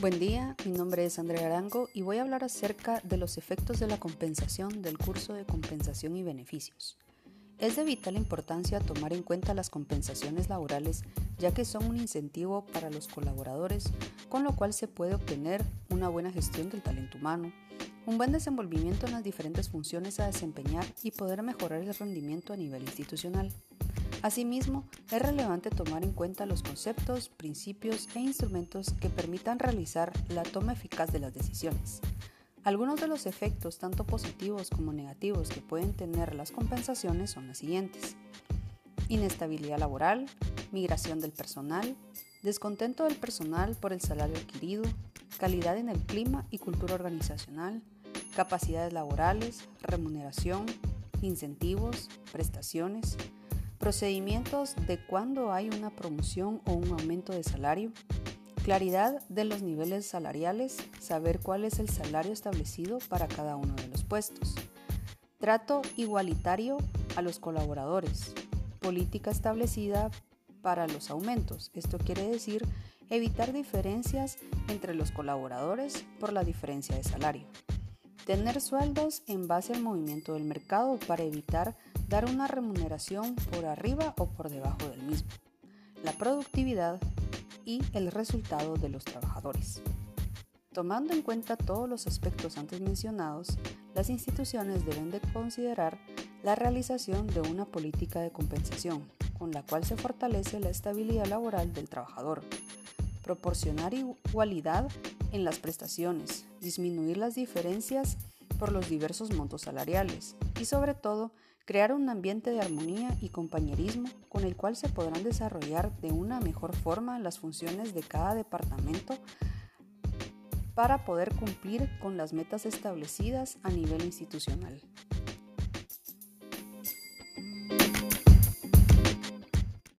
Buen día, mi nombre es Andrea Arango y voy a hablar acerca de los efectos de la compensación del curso de compensación y beneficios. Es de vital importancia tomar en cuenta las compensaciones laborales ya que son un incentivo para los colaboradores, con lo cual se puede obtener una buena gestión del talento humano, un buen desenvolvimiento en las diferentes funciones a desempeñar y poder mejorar el rendimiento a nivel institucional. Asimismo, es relevante tomar en cuenta los conceptos, principios e instrumentos que permitan realizar la toma eficaz de las decisiones. Algunos de los efectos, tanto positivos como negativos, que pueden tener las compensaciones son los siguientes. Inestabilidad laboral, migración del personal, descontento del personal por el salario adquirido, calidad en el clima y cultura organizacional, capacidades laborales, remuneración, incentivos, prestaciones, procedimientos de cuándo hay una promoción o un aumento de salario, claridad de los niveles salariales, saber cuál es el salario establecido para cada uno de los puestos, trato igualitario a los colaboradores, política establecida para los aumentos, esto quiere decir evitar diferencias entre los colaboradores por la diferencia de salario. Tener sueldos en base al movimiento del mercado para evitar dar una remuneración por arriba o por debajo del mismo. La productividad y el resultado de los trabajadores. Tomando en cuenta todos los aspectos antes mencionados, las instituciones deben de considerar la realización de una política de compensación, con la cual se fortalece la estabilidad laboral del trabajador, proporcionar igualdad en las prestaciones, disminuir las diferencias por los diversos montos salariales y sobre todo crear un ambiente de armonía y compañerismo con el cual se podrán desarrollar de una mejor forma las funciones de cada departamento para poder cumplir con las metas establecidas a nivel institucional.